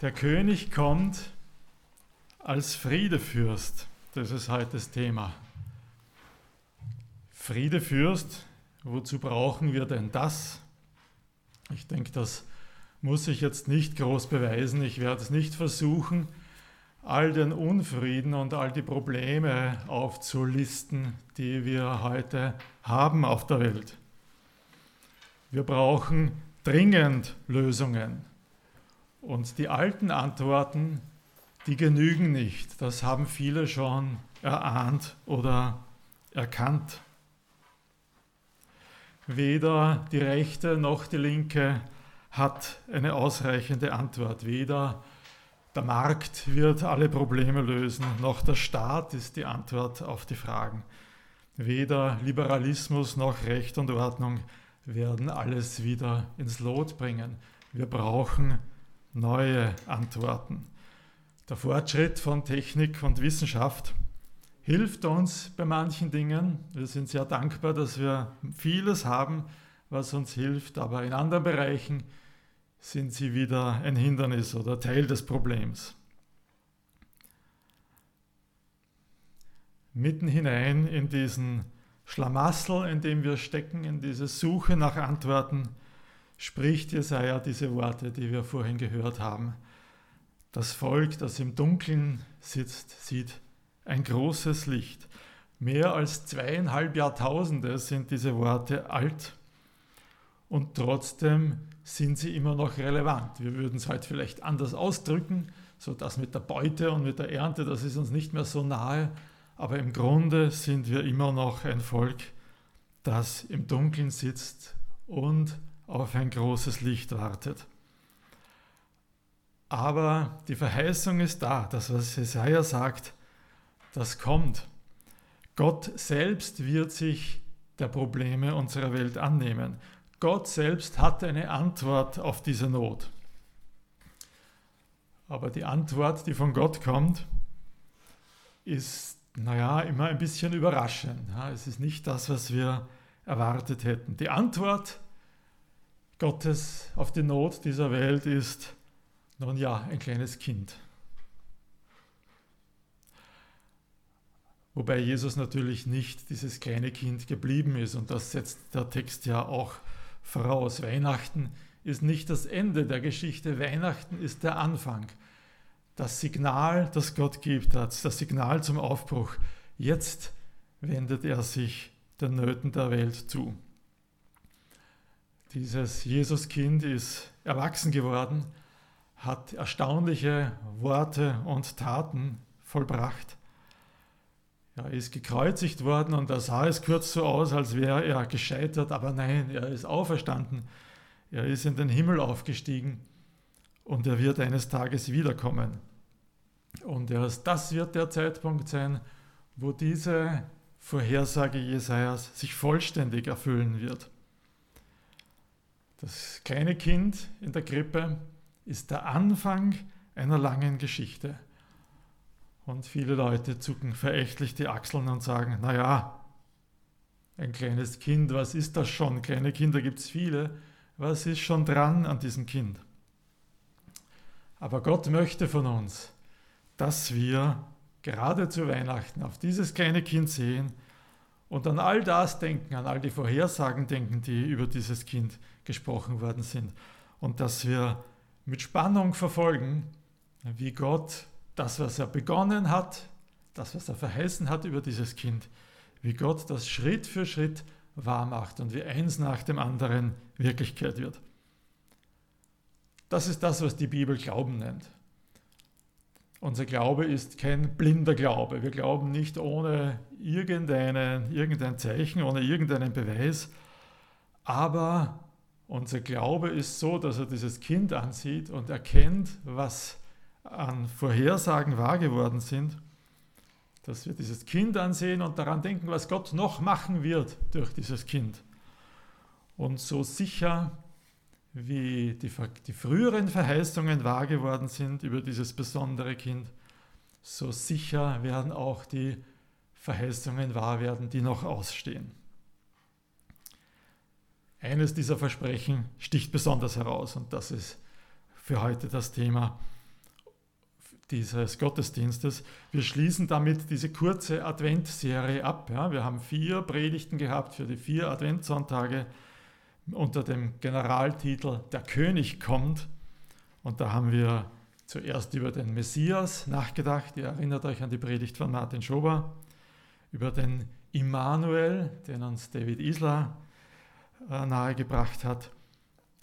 Der König kommt als Friedefürst. Das ist heute das Thema. Friedefürst, wozu brauchen wir denn das? Ich denke, das muss ich jetzt nicht groß beweisen. Ich werde es nicht versuchen, all den Unfrieden und all die Probleme aufzulisten, die wir heute haben auf der Welt. Wir brauchen dringend Lösungen. Und die alten Antworten, die genügen nicht. Das haben viele schon erahnt oder erkannt. Weder die rechte noch die linke hat eine ausreichende Antwort. Weder der Markt wird alle Probleme lösen, noch der Staat ist die Antwort auf die Fragen. Weder Liberalismus noch Recht und Ordnung werden alles wieder ins Lot bringen. Wir brauchen neue Antworten. Der Fortschritt von Technik und Wissenschaft hilft uns bei manchen Dingen. Wir sind sehr dankbar, dass wir vieles haben, was uns hilft, aber in anderen Bereichen sind sie wieder ein Hindernis oder Teil des Problems. Mitten hinein in diesen Schlamassel, in dem wir stecken, in diese Suche nach Antworten, spricht Jesaja diese Worte, die wir vorhin gehört haben. Das Volk, das im Dunkeln sitzt, sieht ein großes Licht. Mehr als zweieinhalb Jahrtausende sind diese Worte alt und trotzdem sind sie immer noch relevant. Wir würden es heute vielleicht anders ausdrücken, so das mit der Beute und mit der Ernte, das ist uns nicht mehr so nahe, aber im Grunde sind wir immer noch ein Volk, das im Dunkeln sitzt und auf ein großes Licht wartet. Aber die Verheißung ist da, das, was Jesaja sagt, das kommt. Gott selbst wird sich der Probleme unserer Welt annehmen. Gott selbst hat eine Antwort auf diese Not. Aber die Antwort, die von Gott kommt, ist, naja, immer ein bisschen überraschend. Es ist nicht das, was wir erwartet hätten. Die Antwort Gottes auf die Not dieser Welt ist, nun ja, ein kleines Kind. Wobei Jesus natürlich nicht dieses kleine Kind geblieben ist und das setzt der Text ja auch voraus. Weihnachten ist nicht das Ende der Geschichte, Weihnachten ist der Anfang. Das Signal, das Gott gibt, das Signal zum Aufbruch. Jetzt wendet er sich den Nöten der Welt zu. Dieses Jesuskind ist erwachsen geworden, hat erstaunliche Worte und Taten vollbracht. Er ist gekreuzigt worden und da sah es kurz so aus, als wäre er gescheitert, aber nein, er ist auferstanden. Er ist in den Himmel aufgestiegen und er wird eines Tages wiederkommen. Und erst das wird der Zeitpunkt sein, wo diese Vorhersage Jesajas sich vollständig erfüllen wird. Das kleine Kind in der Krippe ist der Anfang einer langen Geschichte. Und viele Leute zucken verächtlich die Achseln und sagen, naja, ein kleines Kind, was ist das schon? Kleine Kinder gibt es viele. Was ist schon dran an diesem Kind? Aber Gott möchte von uns, dass wir gerade zu Weihnachten auf dieses kleine Kind sehen und an all das denken, an all die Vorhersagen denken, die über dieses Kind gesprochen worden sind. Und dass wir mit Spannung verfolgen, wie Gott das, was er begonnen hat, das, was er verheißen hat über dieses Kind, wie Gott das Schritt für Schritt wahr macht und wie eins nach dem anderen Wirklichkeit wird. Das ist das, was die Bibel Glauben nennt. Unser Glaube ist kein blinder Glaube. Wir glauben nicht ohne irgendein Zeichen, ohne irgendeinen Beweis. Aber unser Glaube ist so, dass er dieses Kind ansieht und erkennt, was an Vorhersagen wahr geworden sind. Dass wir dieses Kind ansehen und daran denken, was Gott noch machen wird durch dieses Kind. Und so sicher wie die, die früheren Verheißungen wahr geworden sind über dieses besondere Kind, so sicher werden auch die Verheißungen wahr werden, die noch ausstehen. Eines dieser Versprechen sticht besonders heraus und das ist für heute das Thema. dieses Gottesdienstes. Wir schließen damit diese kurze Adventserie ab. Ja. Wir haben vier Predigten gehabt für die vier Adventssonntage unter dem Generaltitel Der König kommt. Und da haben wir zuerst über den Messias nachgedacht. Ihr erinnert euch an die Predigt von Martin Schober. Über den Immanuel, den uns David Isler nahegebracht hat.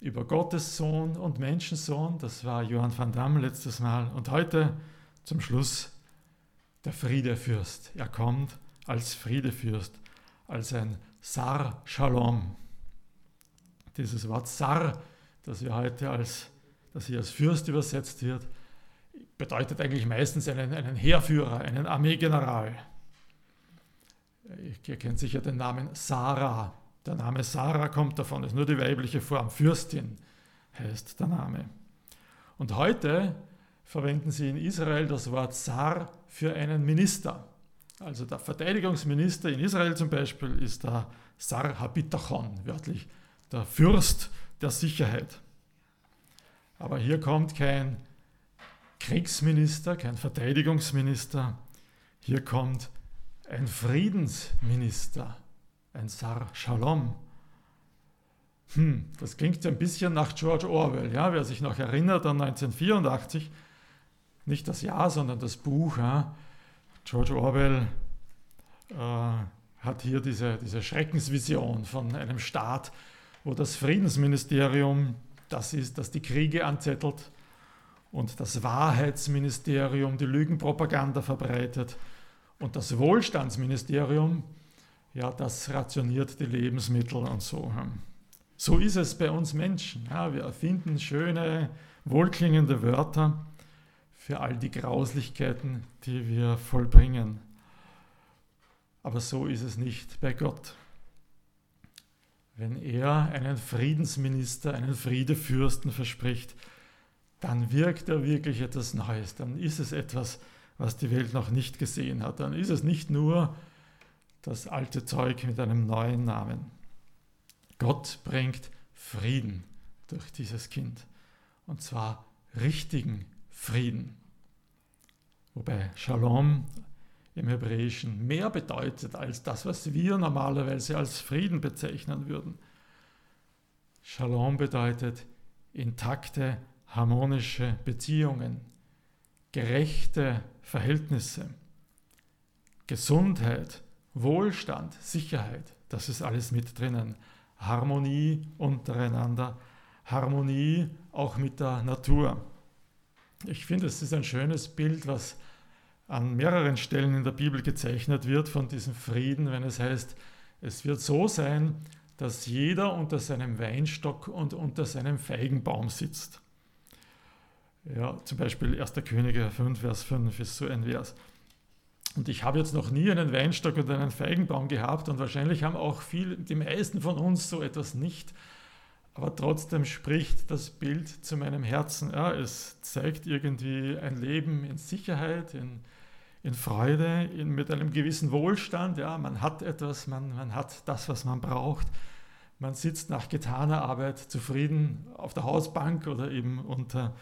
Über Gottes Sohn und Menschensohn, das war Johann van Damme letztes Mal. Und heute zum Schluss der Friedefürst. Er kommt als Friedefürst, als ein Sar Shalom. Dieses Wort Sar, das wir heute als, das hier als Fürst übersetzt wird, bedeutet eigentlich meistens einen, einen Heerführer, einen Armeegeneral. Ihr kennt sicher den Namen Sarah. Der Name Sarah kommt davon, ist nur die weibliche Form. Fürstin heißt der Name. Und heute verwenden sie in Israel das Wort Sar für einen Minister. Also der Verteidigungsminister in Israel zum Beispiel ist der Sar Habitachon, wörtlich der Fürst der Sicherheit. Aber hier kommt kein Kriegsminister, kein Verteidigungsminister, hier kommt ein Friedensminister, ein Sar Shalom. Hm, das klingt ein bisschen nach George Orwell, ja, wer sich noch erinnert an 1984, nicht das Jahr, sondern das Buch. Ja. George Orwell äh, hat hier diese, diese Schreckensvision von einem Staat, wo das Friedensministerium das ist, das die Kriege anzettelt und das Wahrheitsministerium die Lügenpropaganda verbreitet und das Wohlstandsministerium, ja, das rationiert die Lebensmittel und so. So ist es bei uns Menschen. Ja, wir erfinden schöne, wohlklingende Wörter für all die Grauslichkeiten, die wir vollbringen. Aber so ist es nicht bei Gott wenn er einen Friedensminister, einen Friedefürsten verspricht, dann wirkt er wirklich etwas Neues. Dann ist es etwas, was die Welt noch nicht gesehen hat. Dann ist es nicht nur das alte Zeug mit einem neuen Namen. Gott bringt Frieden durch dieses Kind. Und zwar richtigen Frieden. Wobei Shalom im Hebräischen mehr bedeutet als das, was wir normalerweise als Frieden bezeichnen würden. Shalom bedeutet intakte, harmonische Beziehungen, gerechte Verhältnisse, Gesundheit, Wohlstand, Sicherheit, das ist alles mit drinnen. Harmonie untereinander, Harmonie auch mit der Natur. Ich finde, es ist ein schönes Bild, was an mehreren Stellen in der Bibel gezeichnet wird von diesem Frieden, wenn es heißt, es wird so sein, dass jeder unter seinem Weinstock und unter seinem Feigenbaum sitzt. Ja, zum Beispiel 1. Könige 5, Vers 5 ist so ein Vers. Und ich habe jetzt noch nie einen Weinstock oder einen Feigenbaum gehabt und wahrscheinlich haben auch viel, die meisten von uns so etwas nicht. Aber trotzdem spricht das Bild zu meinem Herzen. Ja, es zeigt irgendwie ein Leben in Sicherheit, in, in Freude, in, mit einem gewissen Wohlstand. Ja, man hat etwas, man, man hat das, was man braucht. Man sitzt nach getaner Arbeit zufrieden auf der Hausbank oder eben unter,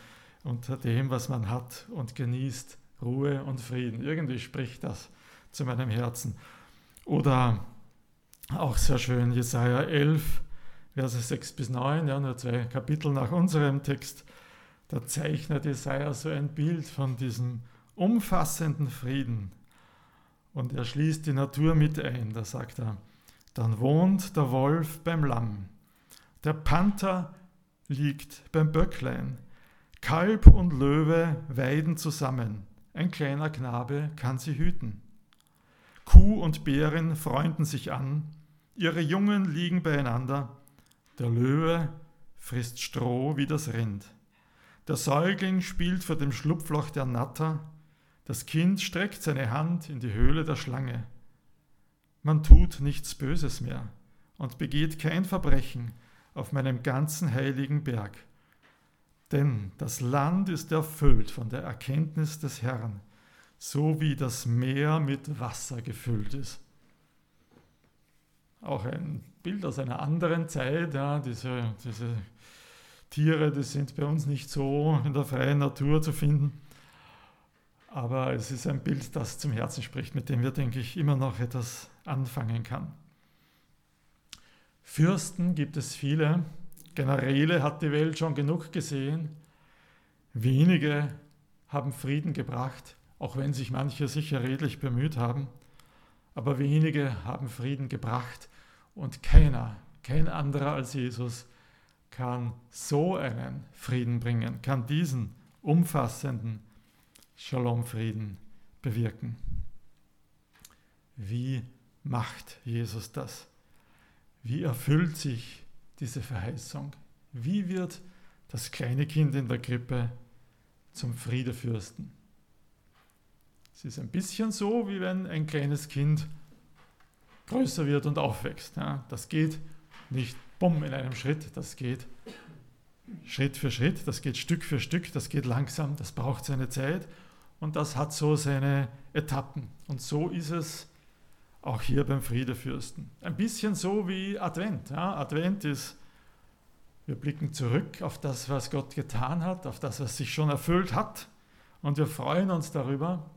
unter dem, was man hat und genießt Ruhe und Frieden. Irgendwie spricht das zu meinem Herzen. Oder auch sehr schön Jesaja 11, Verse 6 bis 9, ja, nur zwei Kapitel nach unserem Text. Da zeichnet Jesaja so ein Bild von diesem umfassenden Frieden. Und er schließt die Natur mit ein. Da sagt er, dann wohnt der Wolf beim Lamm, der Panther liegt beim Böcklein, Kalb und Löwe weiden zusammen, ein kleiner Knabe kann sie hüten. Kuh und Bärin freunden sich an, ihre Jungen liegen beieinander, der Löwe frisst Stroh wie das Rind. Der Säugling spielt vor dem Schlupfloch der Natter, das Kind streckt seine Hand in die Höhle der Schlange. Man tut nichts Böses mehr und begeht kein Verbrechen auf meinem ganzen heiligen Berg. Denn das Land ist erfüllt von der Erkenntnis des Herrn, so wie das Meer mit Wasser gefüllt ist. Auch ein Bild aus einer anderen Zeit, ja, diese, diese Tiere, die sind bei uns nicht so in der freien Natur zu finden. Aber es ist ein Bild, das zum Herzen spricht, mit dem wir, denke ich, immer noch etwas anfangen kann. Fürsten gibt es viele, Generäle hat die Welt schon genug gesehen, wenige haben Frieden gebracht, auch wenn sich manche sicher redlich bemüht haben, aber wenige haben Frieden gebracht und keiner, kein anderer als Jesus kann so einen Frieden bringen, kann diesen umfassenden Shalom-Frieden bewirken. Wie macht Jesus das? Wie erfüllt sich diese Verheißung? Wie wird das kleine Kind in der Krippe zum Friedefürsten? Es ist ein bisschen so, wie wenn ein kleines Kind größer wird und aufwächst. Ja, das geht nicht bumm in einem Schritt, das geht Schritt für Schritt, das geht Stück für Stück, das geht langsam, das braucht seine Zeit und das hat so seine Etappen. Und so ist es auch hier beim Friedefürsten. Ein bisschen so wie Advent. Ja, Advent ist, wir blicken zurück auf das, was Gott getan hat, auf das, was sich schon erfüllt hat und wir freuen uns darüber.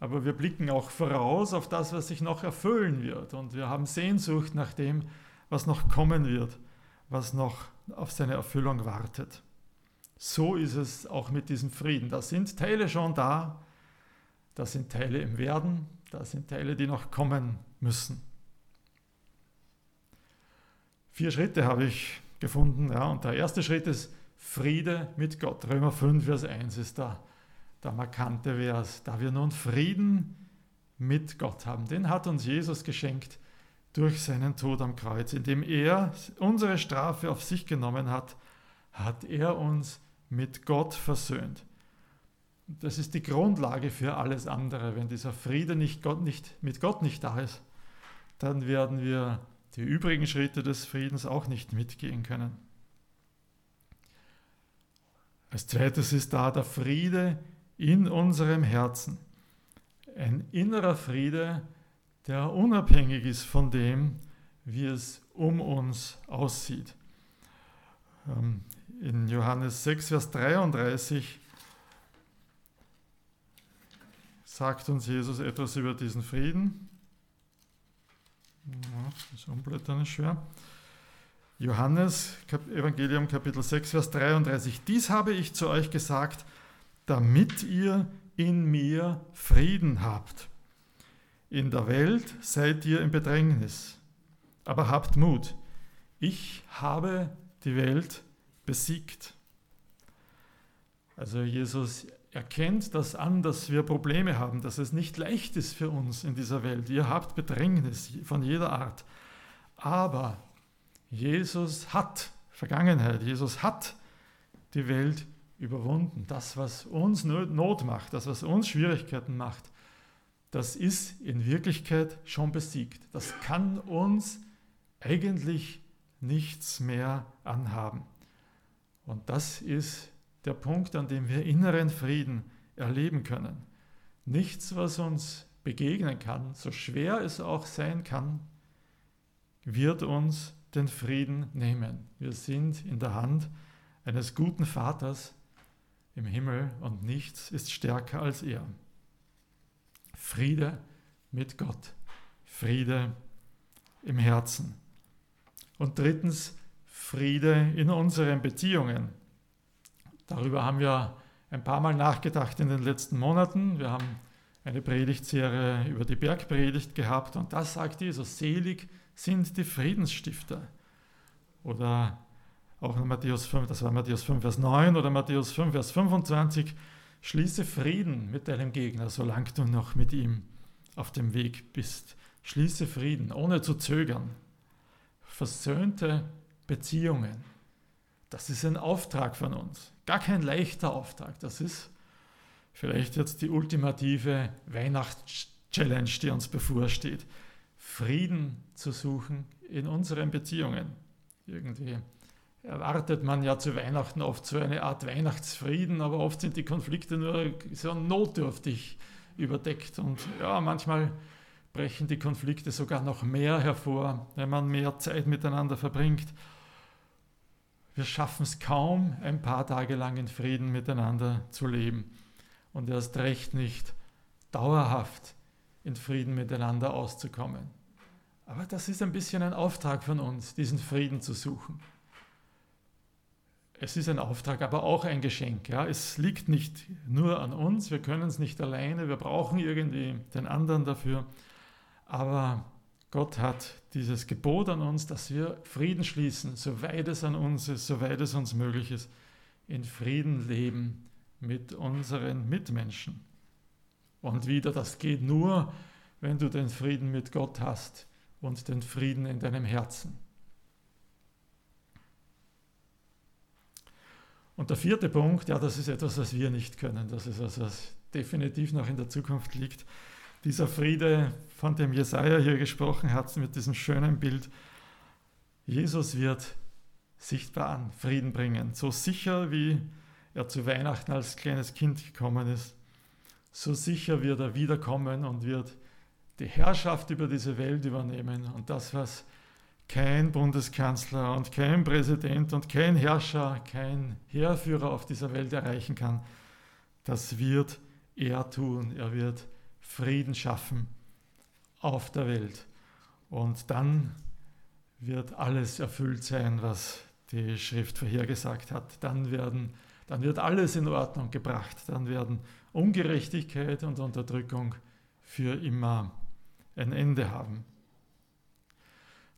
Aber wir blicken auch voraus auf das, was sich noch erfüllen wird. Und wir haben Sehnsucht nach dem, was noch kommen wird, was noch auf seine Erfüllung wartet. So ist es auch mit diesem Frieden. Da sind Teile schon da, da sind Teile im Werden, da sind Teile, die noch kommen müssen. Vier Schritte habe ich gefunden. Ja, und der erste Schritt ist Friede mit Gott. Römer 5, Vers 1 ist da der markante Vers. Da wir nun Frieden mit Gott haben, den hat uns Jesus geschenkt durch seinen Tod am Kreuz. Indem er unsere Strafe auf sich genommen hat, hat er uns mit Gott versöhnt. Das ist die Grundlage für alles andere. Wenn dieser Friede nicht, Gott nicht, mit Gott nicht da ist, dann werden wir die übrigen Schritte des Friedens auch nicht mitgehen können. Als zweites ist da der Friede in unserem Herzen. Ein innerer Friede, der unabhängig ist von dem, wie es um uns aussieht. Ähm, in Johannes 6, Vers 33 sagt uns Jesus etwas über diesen Frieden. das Umblättern ist schwer. Johannes, Evangelium Kapitel 6, Vers 33. Dies habe ich zu euch gesagt, damit ihr in mir Frieden habt. In der Welt seid ihr in Bedrängnis, aber habt Mut. Ich habe die Welt besiegt. Also Jesus erkennt das an, dass wir Probleme haben, dass es nicht leicht ist für uns in dieser Welt. Ihr habt Bedrängnis von jeder Art. Aber Jesus hat Vergangenheit, Jesus hat die Welt überwunden. Das, was uns Not macht, das, was uns Schwierigkeiten macht, das ist in Wirklichkeit schon besiegt. Das kann uns eigentlich nichts mehr anhaben. Und das ist der Punkt, an dem wir inneren Frieden erleben können. Nichts, was uns begegnen kann, so schwer es auch sein kann, wird uns den Frieden nehmen. Wir sind in der Hand eines guten Vaters im Himmel und nichts ist stärker als er. Friede mit Gott, Friede im Herzen. Und drittens, Friede in unseren Beziehungen. Darüber haben wir ein paar Mal nachgedacht in den letzten Monaten. Wir haben eine Predigtserie über die Bergpredigt gehabt und das sagt Jesus, selig sind die Friedensstifter. Oder auch in Matthäus 5, das war Matthäus 5, Vers 9 oder Matthäus 5, Vers 25, schließe Frieden mit deinem Gegner, solange du noch mit ihm auf dem Weg bist. Schließe Frieden, ohne zu zögern. Versöhnte Beziehungen. Das ist ein Auftrag von uns. Gar kein leichter Auftrag. Das ist vielleicht jetzt die ultimative Weihnachts-Challenge, die uns bevorsteht. Frieden zu suchen in unseren Beziehungen. Irgendwie erwartet man ja zu Weihnachten oft so eine Art Weihnachtsfrieden, aber oft sind die Konflikte nur so notdürftig überdeckt. Und ja, manchmal brechen die Konflikte sogar noch mehr hervor, wenn man mehr Zeit miteinander verbringt. Wir schaffen es kaum, ein paar Tage lang in Frieden miteinander zu leben. und erst recht nicht dauerhaft in Frieden miteinander auszukommen. Aber das ist ein bisschen ein Auftrag von uns, diesen Frieden zu suchen. Es ist ein Auftrag, aber auch ein Geschenk. Ja? Es liegt nicht nur an uns, wir können es nicht alleine, wir brauchen irgendwie den anderen dafür. Aber Gott hat dieses Gebot an uns, dass wir Frieden schließen, soweit es an uns ist, soweit es uns möglich ist, in Frieden leben mit unseren Mitmenschen. Und wieder, das geht nur, wenn du den Frieden mit Gott hast und den Frieden in deinem Herzen. Und der vierte Punkt, ja, das ist etwas, was wir nicht können. Das ist etwas, was definitiv noch in der Zukunft liegt. Dieser Friede, von dem Jesaja hier gesprochen hat, mit diesem schönen Bild. Jesus wird sichtbar an Frieden bringen. So sicher wie er zu Weihnachten als kleines Kind gekommen ist, so sicher wird er wiederkommen und wird die Herrschaft über diese Welt übernehmen. Und das, was kein Bundeskanzler und kein Präsident und kein Herrscher, kein Heerführer auf dieser Welt erreichen kann, das wird er tun. Er wird Frieden schaffen auf der Welt. Und dann wird alles erfüllt sein, was die Schrift vorhergesagt hat. Dann, werden, dann wird alles in Ordnung gebracht. Dann werden Ungerechtigkeit und Unterdrückung für immer ein Ende haben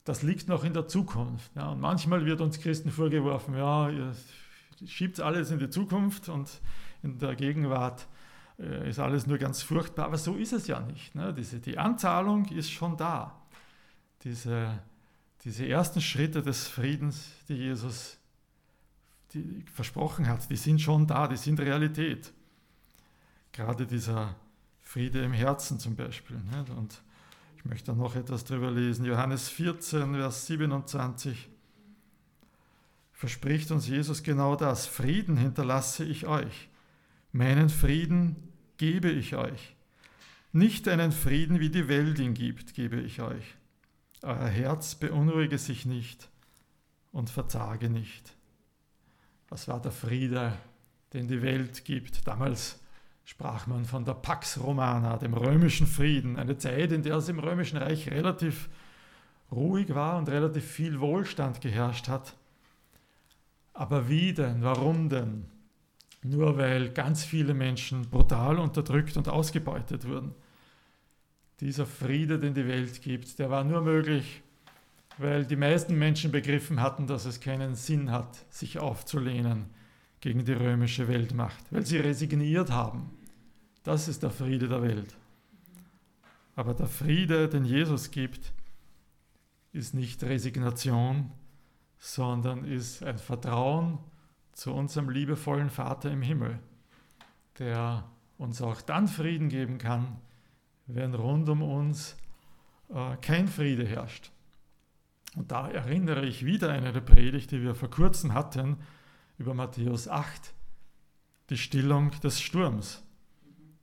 das liegt noch in der Zukunft. Ja, und manchmal wird uns Christen vorgeworfen, ja, ihr schiebt alles in die Zukunft und in der Gegenwart ist alles nur ganz furchtbar. Aber so ist es ja nicht. Ne? Diese, die Anzahlung ist schon da. Diese, diese ersten Schritte des Friedens, die Jesus die versprochen hat, die sind schon da, die sind Realität. Gerade dieser Friede im Herzen zum Beispiel. Ne? Und ich möchte noch etwas drüber lesen. Johannes 14, Vers 27 verspricht uns Jesus genau das. Frieden hinterlasse ich euch. Meinen Frieden gebe ich euch. Nicht einen Frieden, wie die Welt ihn gibt, gebe ich euch. Euer Herz beunruhige sich nicht und verzage nicht. Was war der Friede, den die Welt gibt? Damals sprach man von der Pax Romana, dem römischen Frieden, eine Zeit, in der es im römischen Reich relativ ruhig war und relativ viel Wohlstand geherrscht hat. Aber wie denn? Warum denn? Nur weil ganz viele Menschen brutal unterdrückt und ausgebeutet wurden. Dieser Friede, den die Welt gibt, der war nur möglich, weil die meisten Menschen begriffen hatten, dass es keinen Sinn hat, sich aufzulehnen gegen die römische Weltmacht, weil sie resigniert haben das ist der Friede der Welt. Aber der Friede, den Jesus gibt, ist nicht Resignation, sondern ist ein Vertrauen zu unserem liebevollen Vater im Himmel, der uns auch dann Frieden geben kann, wenn rund um uns äh, kein Friede herrscht. Und da erinnere ich wieder an eine Predigt, die wir vor kurzem hatten, über Matthäus 8, die Stillung des Sturms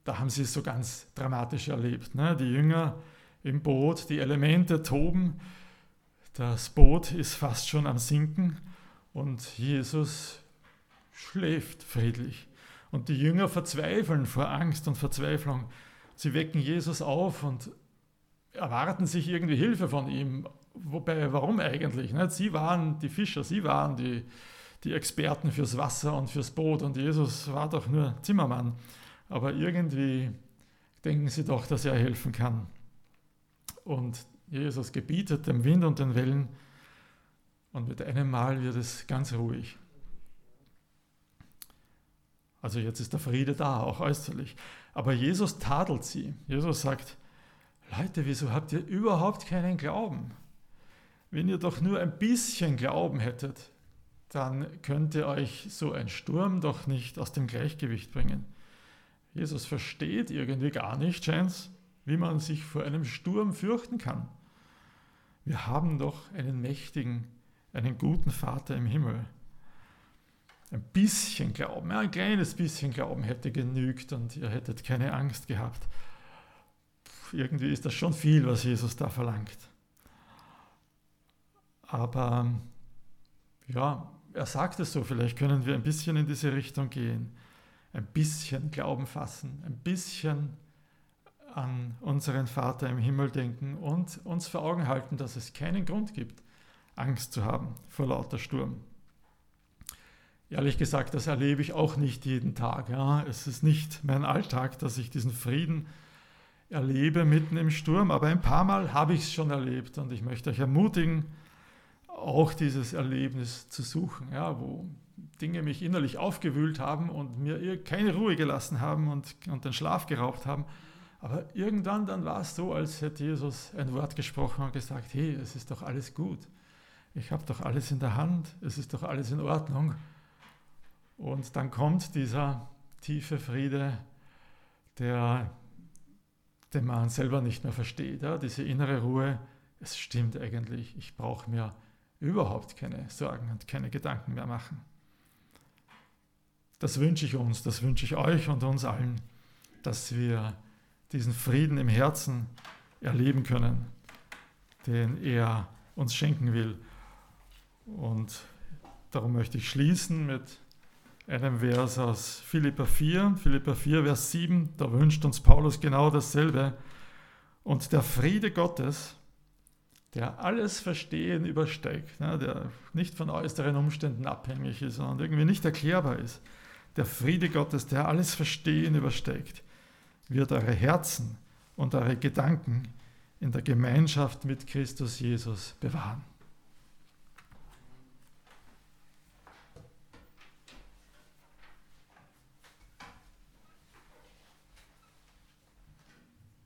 da haben sie es so ganz dramatisch erlebt. Ne? Die Jünger im Boot, die Elemente toben, das Boot ist fast schon am Sinken und Jesus schläft friedlich. Und die Jünger verzweifeln vor Angst und Verzweiflung. Sie wecken Jesus auf und erwarten sich irgendwie Hilfe von ihm. Wobei, warum eigentlich? Sie waren die Fischer, sie waren die, die Experten fürs Wasser und fürs Boot und Jesus war doch nur Zimmermann aber irgendwie denken sie doch, dass er helfen kann. Und Jesus gebietet dem Wind und den Wellen und mit einem Mal wird es ganz ruhig. Also jetzt ist der Friede da, auch äußerlich. Aber Jesus tadelt sie. Jesus sagt, Leute, wieso habt ihr überhaupt keinen Glauben? Wenn ihr doch nur ein bisschen Glauben hättet, dann könnte euch so ein Sturm doch nicht aus dem Gleichgewicht bringen. Jesus versteht irgendwie gar nicht, scheint's, wie man sich vor einem Sturm fürchten kann. Wir haben doch einen mächtigen, einen guten Vater im Himmel. Ein bisschen Glauben, ein kleines bisschen Glauben hätte genügt und ihr hättet keine Angst gehabt. Irgendwie ist das schon viel, was Jesus da verlangt. Aber ja, er sagt es so, vielleicht können wir ein bisschen in diese Richtung gehen. ein bisschen Glauben fassen, ein bisschen an unseren Vater im Himmel denken und uns vor Augen halten, dass es keinen Grund gibt, Angst zu haben vor lauter Sturm. Ehrlich gesagt, das erlebe ich auch nicht jeden Tag. Ja. Es ist nicht mein Alltag, dass ich diesen Frieden erlebe mitten im Sturm, aber ein paar Mal habe ich es schon erlebt und ich möchte euch ermutigen, auch dieses Erlebnis zu suchen, ja, wo Dinge mich innerlich aufgewühlt haben und mir keine Ruhe gelassen haben und, und den Schlaf geraubt haben. Aber irgendwann dann war es so, als hätte Jesus ein Wort gesprochen und gesagt, hey, es ist doch alles gut. Ich habe doch alles in der Hand, es ist doch alles in Ordnung. Und dann kommt dieser tiefe Friede, der, den man selber nicht mehr versteht. Ja? Diese innere Ruhe, es stimmt eigentlich, ich brauche mir überhaupt keine Sorgen und keine Gedanken mehr machen. Das wünsche ich uns, das wünsche ich euch und uns allen, dass wir diesen Frieden im Herzen erleben können, den er uns schenken will. Und darum möchte ich schließen mit einem Vers aus Philippa 4, Philippa 4, Vers 7, da wünscht uns Paulus genau dasselbe. Und der Friede Gottes, der alles Verstehen übersteigt, ne, der nicht von äußeren Umständen abhängig ist und irgendwie nicht erklärbar ist, der Friede Gottes, der alles Verstehen übersteigt, wird eure Herzen und eure Gedanken in der Gemeinschaft mit Christus Jesus bewahren.